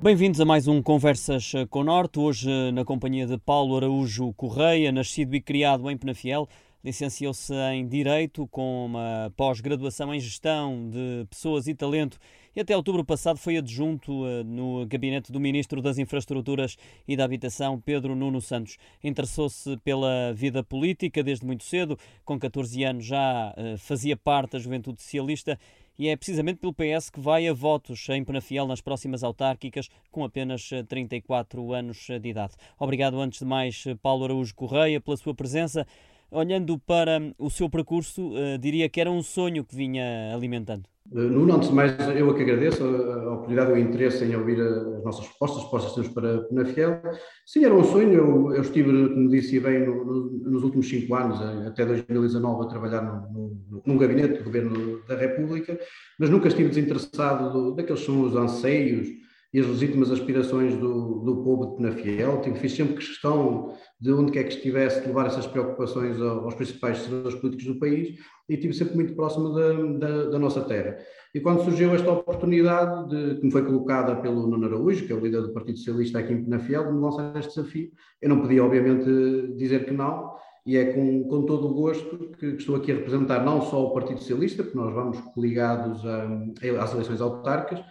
Bem-vindos a mais um Conversas com o Norte, hoje na companhia de Paulo Araújo Correia, nascido e criado em Penafiel. Licenciou-se em Direito com uma pós-graduação em Gestão de Pessoas e Talento até outubro passado foi adjunto eh, no gabinete do Ministro das Infraestruturas e da Habitação, Pedro Nuno Santos. Interessou-se pela vida política desde muito cedo, com 14 anos já eh, fazia parte da Juventude Socialista e é precisamente pelo PS que vai a votos em Penafiel nas próximas autárquicas, com apenas 34 eh, anos de idade. Obrigado, antes de mais, Paulo Araújo Correia, pela sua presença. Olhando para o seu percurso, diria que era um sonho que vinha alimentando. Nuno, antes de mais, eu é que agradeço a oportunidade e o interesse em ouvir as nossas propostas, as propostas que temos para Penafiel. Sim, era um sonho. Eu, eu estive, como disse bem, no, no, nos últimos cinco anos, até 2019, a trabalhar no, num gabinete do Governo da República, mas nunca estive desinteressado do, daqueles são os anseios, e as legítimas aspirações do, do povo de Penafiel. Tive, fiz sempre questão de onde quer que estivesse de levar essas preocupações aos principais decisores políticos do país e estive sempre muito próximo da, da, da, nossa terra. E quando surgiu esta oportunidade, de, que me foi colocada pelo Nuno Araújo, que é o líder do Partido Socialista aqui em Penafiel, de me lançar este desafio, eu não podia, obviamente, dizer que não, e é com, com todo o gosto que, estou aqui a representar não só o Partido Socialista, porque nós vamos coligados a, às eleições autárquicas,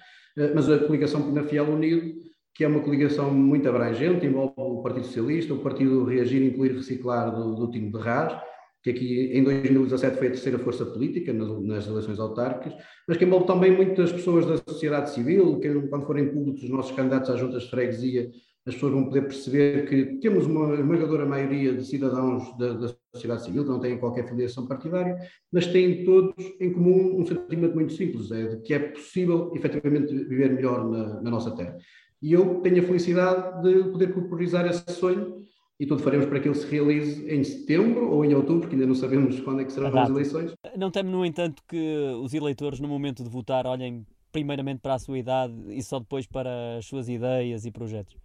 mas a coligação Penafiel Unido, que é uma coligação muito abrangente, envolve o Partido Socialista, o Partido Reagir, Incluir e Reciclar do, do Tino de Rás, que aqui em 2017 foi a terceira força política nas, nas eleições autárquicas, mas que envolve também muitas pessoas da sociedade civil, que quando forem públicos os nossos candidatos às juntas de freguesia, as pessoas vão poder perceber que temos uma esmagadora maioria de cidadãos da, da, sociedade civil que não têm qualquer filiação partidária, mas têm todos em comum um sentimento muito simples, é de que é possível efetivamente viver melhor na, na nossa terra. E eu tenho a felicidade de poder corporizar esse sonho e tudo faremos para que ele se realize em setembro ou em outubro, porque ainda não sabemos quando é que serão Exato. as eleições. Não temo, no entanto, que os eleitores, no momento de votar, olhem primeiramente para a sua idade e só depois para as suas ideias e projetos?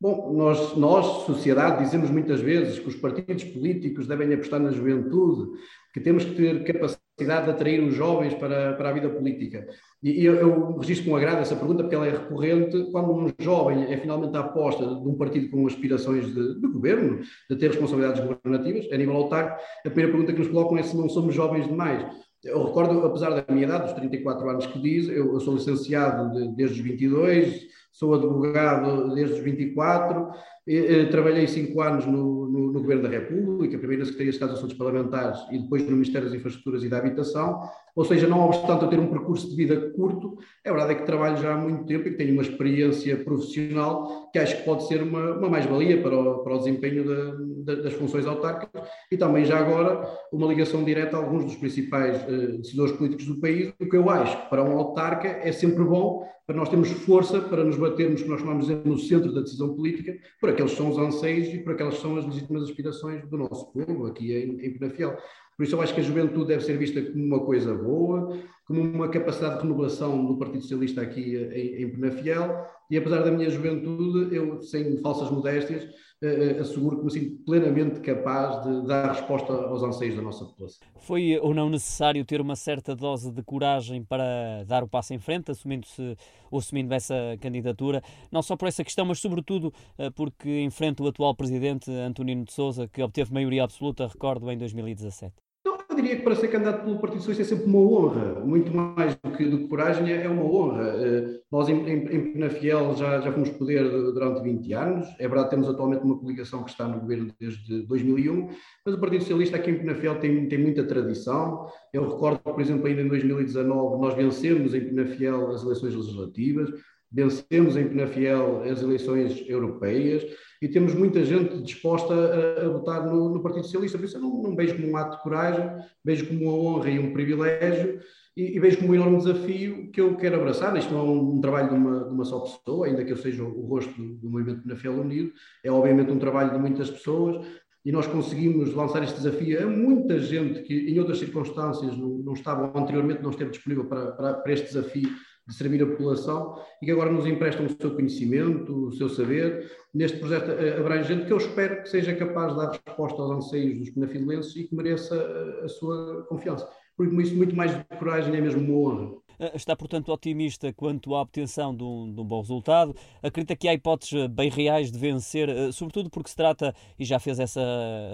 Bom, nós, nós, sociedade, dizemos muitas vezes que os partidos políticos devem apostar na juventude, que temos que ter capacidade de atrair os jovens para, para a vida política. E eu, eu registro com agrado essa pergunta porque ela é recorrente quando um jovem é finalmente a aposta de um partido com aspirações de, de governo, de ter responsabilidades governativas, a nível autárquico, a primeira pergunta que nos colocam é se não somos jovens demais. Eu recordo, apesar da minha idade, dos 34 anos que diz, eu, eu sou licenciado de, desde os 22, sou advogado desde os 24, eh, trabalhei cinco anos no, no, no, Governo da República, primeiro na Secretaria de Estado dos Assuntos Parlamentares e depois no Ministério das Infraestruturas e da Habitação, ou seja, não obstante eu ter um percurso de vida curto, é verdade é que trabalho já há muito tempo e que tenho uma experiência profissional que acho que pode ser uma, uma mais-valia para, o, para o desempenho de, de, das funções autárquicas. E também já agora uma ligação direta a alguns dos principais uh, decisores políticos do país, o que eu acho que para um autarca é sempre bom para nós termos força para nos batermos, que nós chamamos de no centro da decisão política, por aqueles são os anseios e por aquelas são as legítimas aspirações do nosso povo aqui em, em Penafiel. Por isso eu acho que a juventude deve ser vista como uma coisa boa, como uma capacidade de renovação do Partido Socialista aqui em, em Penafiel, e apesar da minha juventude, eu, sem falsas modéstias, eh, eh, asseguro que me sinto plenamente capaz de dar resposta aos anseios da nossa população. Foi ou não necessário ter uma certa dose de coragem para dar o passo em frente, assumindo-se ou assumindo essa candidatura, não só por essa questão, mas sobretudo eh, porque enfrenta o atual presidente Antonino de Sousa, que obteve maioria absoluta, recordo, em 2017? Diria que para ser candidato pelo Partido Socialista é sempre uma honra, muito mais do que, do que coragem, é, é uma honra. Eh, nós em, em, em Penafiel já, já fomos poder durante 20 anos, é verdade temos atualmente uma coligação que está no governo desde 2001, mas o Partido Socialista aqui em Penafiel tem, tem muita tradição. Eu recordo, por exemplo, ainda em 2019 nós vencemos em Penafiel as eleições legislativas, vencemos em Penafiel as eleições europeias, e temos muita gente disposta a, a votar no, no, Partido Socialista. Por isso eu não, não, vejo como um ato de coragem, vejo como uma honra e um privilégio e, e vejo como um enorme desafio que eu quero abraçar. Isto não é um, um trabalho de uma, de uma, só pessoa, ainda que eu seja o, rosto do, do movimento Penafiel Unido, é obviamente um trabalho de muitas pessoas e nós conseguimos lançar este desafio a muita gente que em outras circunstâncias não, não estava anteriormente, não esteve disponível para, para, para este desafio de servir a população e que agora nos emprestam o seu conhecimento, o seu saber, neste projeto abrangente que eu espero que seja capaz de dar resposta aos anseios dos penafilenses e que mereça a, a sua confiança. Por isso, muito mais de coragem é mesmo uma honra. Eh, está, portanto, otimista quanto à obtenção de um, de um bom resultado. Acredita que há hipóteses bem reais de vencer, eh, sobretudo porque se trata, e já fez essa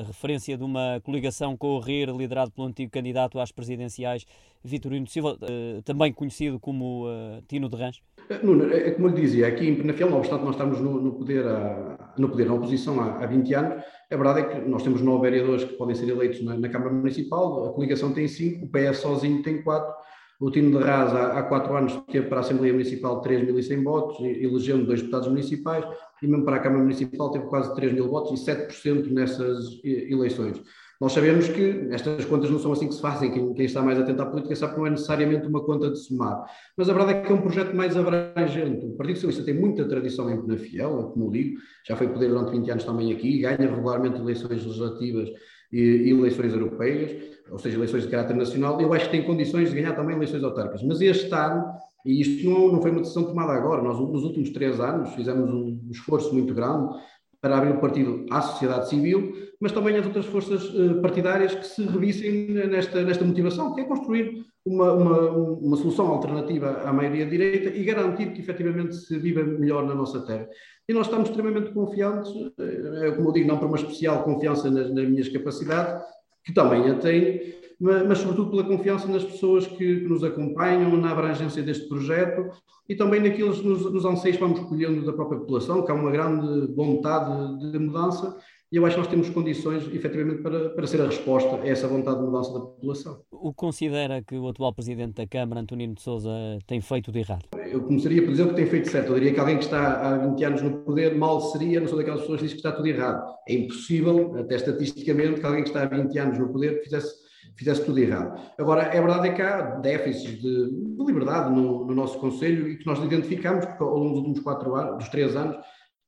referência, de uma coligação com o RIR, liderado pelo antigo candidato às presidenciais, Vitorino Silva, eh, também conhecido como Tino de Rãs? Nuno, é, é como lhe dizia, aqui em Penafiel, não obstante nós estamos no, no, poder, a, no poder, na oposição há, há 20 anos, a verdade é que nós temos nove vereadores que podem ser eleitos na, na Câmara Municipal, a coligação tem cinco, o PS sozinho tem quatro, o Tino de Rás, há, quatro anos, teve para a Assembleia Municipal 3.100 votos, elegendo dois deputados municipais, e mesmo para a Câmara Municipal teve quase 3 mil votos e 7% nessas eleições. Nós sabemos que estas contas não são assim que se fazem, quem, quem, está mais atento à política sabe que não é necessariamente uma conta de somar, mas a verdade é que é um projeto mais abrangente. O Partido Socialista tem muita tradição em Penafiel, como digo, já foi poder durante 20 anos também aqui, ganha regularmente eleições legislativas eleições europeias, ou seja, eleições de caráter nacional, eu acho que tem condições de ganhar também eleições autárquicas. Mas este ano, e isto não, não foi uma decisão tomada agora, nós nos últimos três anos fizemos um esforço muito grande para abrir o partido à sociedade civil, mas também às outras forças uh, partidárias que se revissem nesta, nesta motivação, que é construir uma, uma, uma solução alternativa à maioria direita e garantir que efetivamente se viva melhor na nossa terra. E nós estamos extremamente confiantes, uh, como eu digo, não por uma especial confiança nas, nas minhas capacidades, que também a tenho, mas, mas, sobretudo pela confiança nas pessoas que, que, nos acompanham, na abrangência deste projeto e também naqueles nos, nos anseios que vamos escolhendo da própria população, que há uma grande vontade de, de mudança e eu acho que nós temos condições, efetivamente, para, para ser a resposta a essa vontade de mudança da população. O que considera que o atual Presidente da Câmara, Antonino de Sousa, tem feito de errado? Eu começaria por dizer que tem feito certo. Eu diria que alguém que está há 20 anos no poder, mal seria, não sou daquelas pessoas que dizem que está tudo errado. É impossível, até estatisticamente, que alguém que está há 20 anos no poder fizesse fizesse tudo errado. Agora, é verdade é que há déficits de, de liberdade no, no, nosso Conselho e que nós identificamos, porque ao longo dos últimos quatro anos, dos três anos,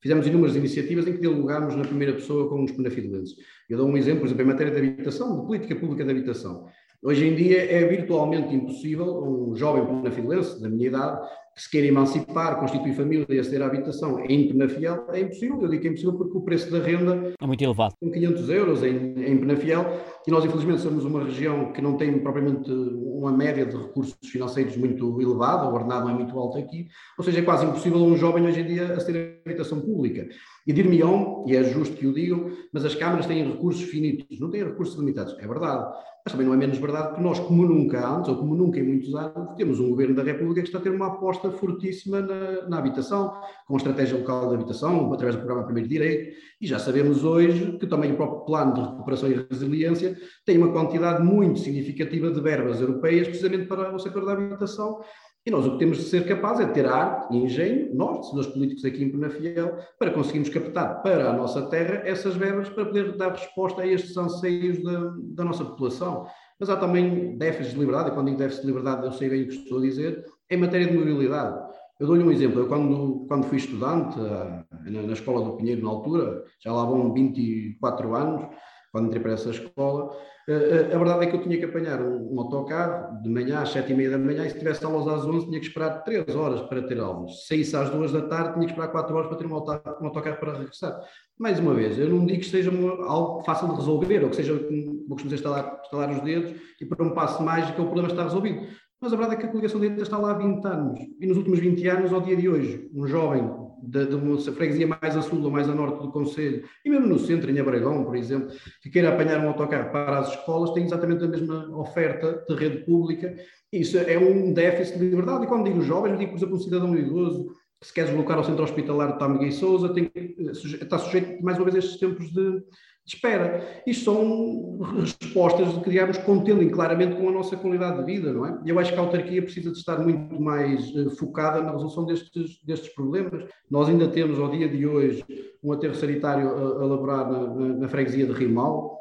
fizemos inúmeras iniciativas em que dialogámos na primeira pessoa com os penafidelenses. Eu dou um exemplo, por exemplo, em matéria de habitação, de política pública de habitação. Hoje em dia é virtualmente impossível um jovem penafidelense da minha idade que se queira emancipar, constituir família e aceder à habitação em Penafiel, é impossível. Eu digo que é impossível porque o preço da renda é muito elevado. Com 500 euros em, em Penafiel, e nós infelizmente somos uma região que não tem propriamente uma média de recursos financeiros muito elevada, o ordenado é muito alto aqui, ou seja, é quase impossível um jovem hoje em dia aceder à habitação pública. E dir-me-ão, e é justo que o digam, mas as câmaras têm recursos finitos, não têm recursos limitados. É verdade. Mas também não é menos verdade que nós, como nunca antes, ou como nunca em muitos anos, temos um governo da República que está a ter uma aposta fortíssima na, na habitação, com a estratégia local de habitação, através do programa Primeiro Direito, e já sabemos hoje que também o próprio plano de recuperação e resiliência tem uma quantidade muito significativa de verbas europeias, precisamente para o setor da habitação, e nós o que temos de ser capazes é ter arte e engenho, nós, decisores políticos aqui em Penafiel, para conseguirmos captar para a nossa terra essas verbas para poder dar resposta a estes anseios da, da nossa população. Mas há também déficits de liberdade, e quando digo déficit de liberdade eu sei bem o que estou a dizer, em matéria de mobilidade. Eu dou-lhe um exemplo. Eu, quando, quando fui estudante na, na Escola do Pinheiro, na altura, já lá vão 24 anos, quando entrei para essa escola, eh, eh, a verdade é que eu tinha que apanhar um, um autocarro de manhã às sete e meia da manhã e se tivesse aulas às onze tinha que esperar três horas para ter aulas. Se saísse às duas da tarde tinha que esperar quatro horas para ter um autocarro, um autocarro para regressar. Mais uma vez, eu não digo que seja algo fácil de resolver ou que seja, vou costumo instalar, instalar os dedos e para um passo mágico o problema está resolvido. Mas a verdade é que a coligação de direita está lá há 20 anos e nos últimos 20 anos, ao dia de hoje, um jovem de, de uma freguesia mais a sul ou mais a norte do Conselho, e mesmo no centro, em Abragão, por exemplo, que queira apanhar um autocarro para as escolas, tem exatamente a mesma oferta de rede pública. Isso é um déficit de liberdade. E quando digo jovens, digo, por exemplo, um cidadão idoso que se quer deslocar ao centro hospitalar de Tamiguei Souza, tem, está sujeito, mais uma vez, a estes tempos de, de espera. Isto são respostas que, digamos, contendem claramente com a nossa qualidade de vida, não é? Eu acho que a autarquia precisa de estar muito mais uh, focada na resolução destes, destes problemas. Nós ainda temos, ao dia de hoje, um aterro sanitário a, a elaborar na, na, na freguesia de Rimal,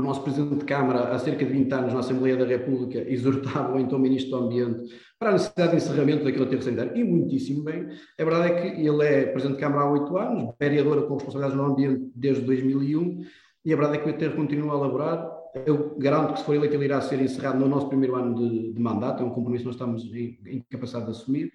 o nosso Presidente de Câmara, há cerca de 20 anos, na Assembleia da República, exortava o então Ministro do Ambiente para a necessidade de encerramento daquele aterro sanitário, e muitíssimo bem. A verdade é que ele é Presidente de Câmara há 8 anos, vereador com responsabilidades no ambiente desde 2001, e a verdade é que o aterro continua a elaborar. Eu garanto que, se for eleito, ele irá ser encerrado no nosso primeiro ano de, de mandato, é um compromisso que nós estamos capacidade de assumir.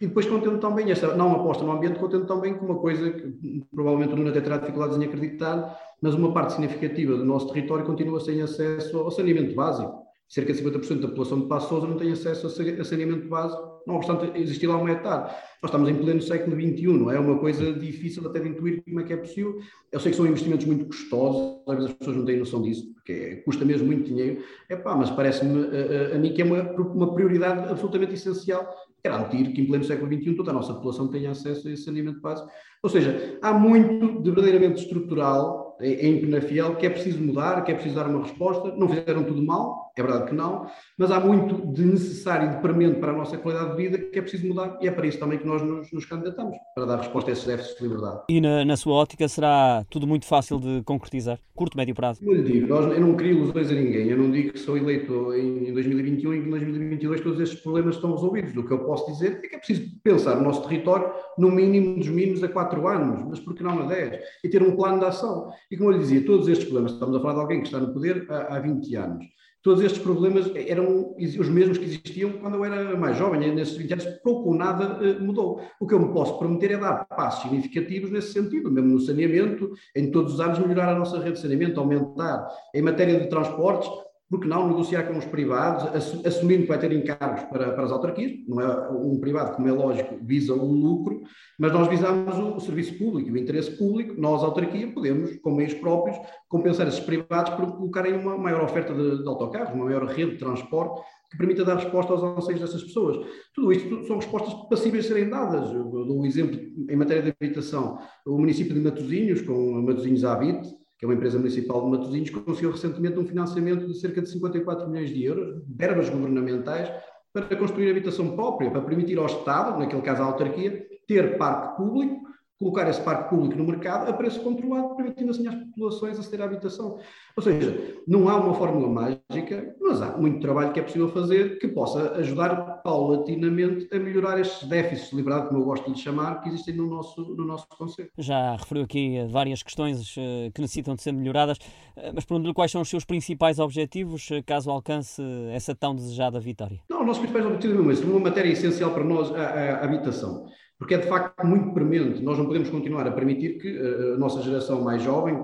E depois contendo também, esta não aposta no ambiente, contendo também com uma coisa que provavelmente o Nuno até terá dificuldades em acreditar, mas uma parte significativa do nosso território continua sem acesso ao saneamento básico. Cerca de 50% da população de Passo Sousa não tem acesso a saneamento básico, não obstante existir lá uma hectare. Nós estamos em pleno século XXI, não é? é uma coisa difícil até de intuir como é que é possível. Eu sei que são investimentos muito custosos, às vezes as pessoas não têm noção disso, porque é, custa mesmo muito dinheiro. É pá, mas parece-me a, a, a, mim que é uma, uma prioridade absolutamente essencial garantir que em pleno século XXI toda a nossa população tenha acesso a esse saneamento básico. Ou seja, há muito de verdadeiramente estrutural em Penafiel que é preciso mudar, que é preciso dar uma resposta. Não fizeram tudo mal, é verdade que não, mas há muito de necessário e de premente para a nossa qualidade de vida que é preciso mudar e é para isso também que nós nos, nos candidatamos, para dar resposta a esses déficits de liberdade. E na, na, sua ótica será tudo muito fácil de concretizar? Curto, médio prazo? Eu lhe digo, nós, eu não crio ilusões a ninguém, eu não digo que sou eleito em 2021 e em 2022 todos estes problemas estão resolvidos. O que eu posso dizer é que é preciso pensar no nosso território no mínimo dos mínimos a 4 anos, mas por que não a 10? E ter um plano de ação. E como eu lhe dizia, todos estes problemas, estamos a falar de alguém que está no poder há, há 20 anos, todos estes problemas eram os mesmos que existiam quando eu era mais jovem, nesses 20 anos, pouco ou nada uh, mudou. O que eu me posso prometer é dar passos significativos nesse sentido, mesmo no saneamento, em todos os anos melhorar a nossa rede de saneamento, aumentar. Em matéria de transportes, porque não negociar com os privados, assumindo que vai ter encargos para, para as autarquias, não é um privado, como é lógico, visa o lucro, mas nós visamos o, serviço público, o interesse público, nós, autarquia, podemos, com meios próprios, compensar esses privados por colocarem uma maior oferta de, de autocarros, uma maior rede de transporte que permita dar resposta aos anseios dessas pessoas. Tudo isto são respostas passíveis de serem dadas. Eu dou um exemplo em matéria de habitação. O município de Matosinhos, com Matosinhos Habite, que é uma empresa municipal de Matosinhos, conseguiu recentemente um financiamento de cerca de 54 milhões de euros, verbas governamentais, para construir habitação própria, para permitir ao Estado, naquele caso à autarquia, ter parque público colocar esse parque público no mercado a preço controlado, permitindo assim às populações aceder à habitação. Ou seja, não há uma fórmula mágica, mas há muito trabalho que é possível fazer que possa ajudar paulatinamente a melhorar estes déficits de liberdade, como eu gosto de lhe chamar, que existem no nosso, no nosso Conselho. Já referiu aqui várias questões eh, que necessitam de ser melhoradas, eh, mas pergunto-lhe quais são os seus principais objetivos eh, caso alcance essa tão desejada vitória? Não, os nossos principais objetivos é uma matéria essencial para nós, a, a habitação porque é de facto muito premente. Nós não podemos continuar a permitir que a nossa geração mais jovem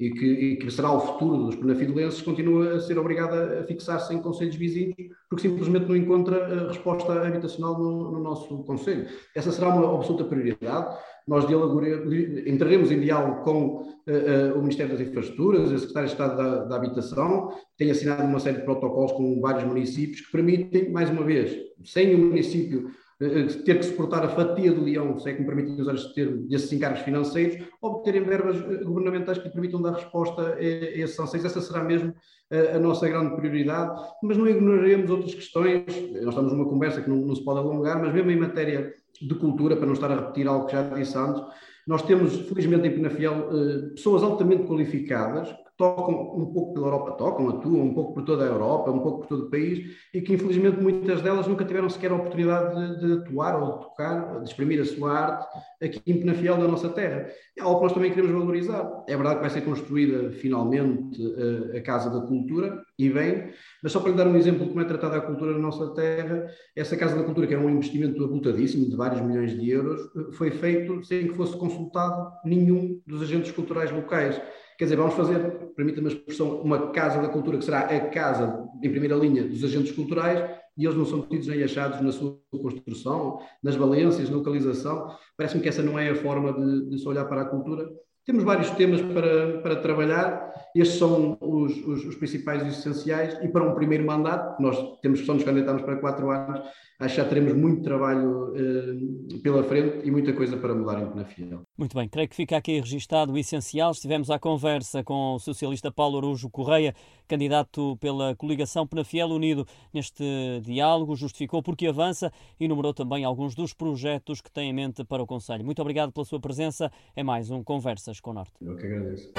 e que, e que será o futuro dos penafidelenses continue a ser obrigada a fixar-se em conselhos vizinhos porque simplesmente não encontra eh, resposta habitacional no, no nosso conselho. Essa será uma absoluta prioridade. Nós entraremos em diálogo com uh, uh, o Ministério das Infraestruturas, a Secretária de Estado da, da Habitação, tem assinado uma série de protocolos com vários municípios que permitem, mais uma vez, sem o município ter que suportar a fatia do leão, se é que me permitem usar este termo, desses encargos financeiros, obterem verbas eh, governamentais que permitam dar resposta a, esses anseios. Essa será mesmo a, eh, a, nossa grande prioridade, mas não ignoraremos outras questões. Nós estamos numa conversa que não, não se pode alongar, mas mesmo em matéria de cultura, para não estar a repetir algo que já disse antes, nós temos, felizmente, em Penafiel, pessoas altamente qualificadas tocam um pouco pela Europa, tocam, atuam um pouco por toda a Europa, um pouco por todo o país, e que infelizmente muitas delas nunca tiveram sequer a oportunidade de, de atuar ou de tocar, de exprimir a sua arte aqui em Penafiel da nossa terra. É algo que nós também queremos valorizar. É verdade que vai ser construída finalmente a, a Casa da Cultura, e bem, mas só para lhe dar um exemplo de como é tratada a cultura na nossa terra, essa Casa da Cultura, que é um investimento abultadíssimo de vários milhões de euros, foi feito sem que fosse consultado nenhum dos agentes culturais locais. Quer dizer, vamos fazer, permita-me a expressão, uma casa da cultura que será a casa em primeira linha dos agentes culturais e eles não são tidos nem achados na sua construção, nas valências, na localização. Parece-me que essa não é a forma de, de se olhar para a cultura. Temos vários temas para, para trabalhar, estes são os, os, os principais e essenciais, e para um primeiro mandato, nós temos que só nos candidatarmos para quatro anos, acho que já teremos muito trabalho eh, pela frente e muita coisa para mudar em Penafiel. Muito bem, creio que fica aqui registado o essencial. Estivemos à conversa com o socialista Paulo Arujo Correia, candidato pela coligação Penafiel Unido. Neste diálogo, justificou porque avança e enumerou também alguns dos projetos que tem em mente para o Conselho. Muito obrigado pela sua presença. É mais um Conversas com o Norte. Eu que agradeço.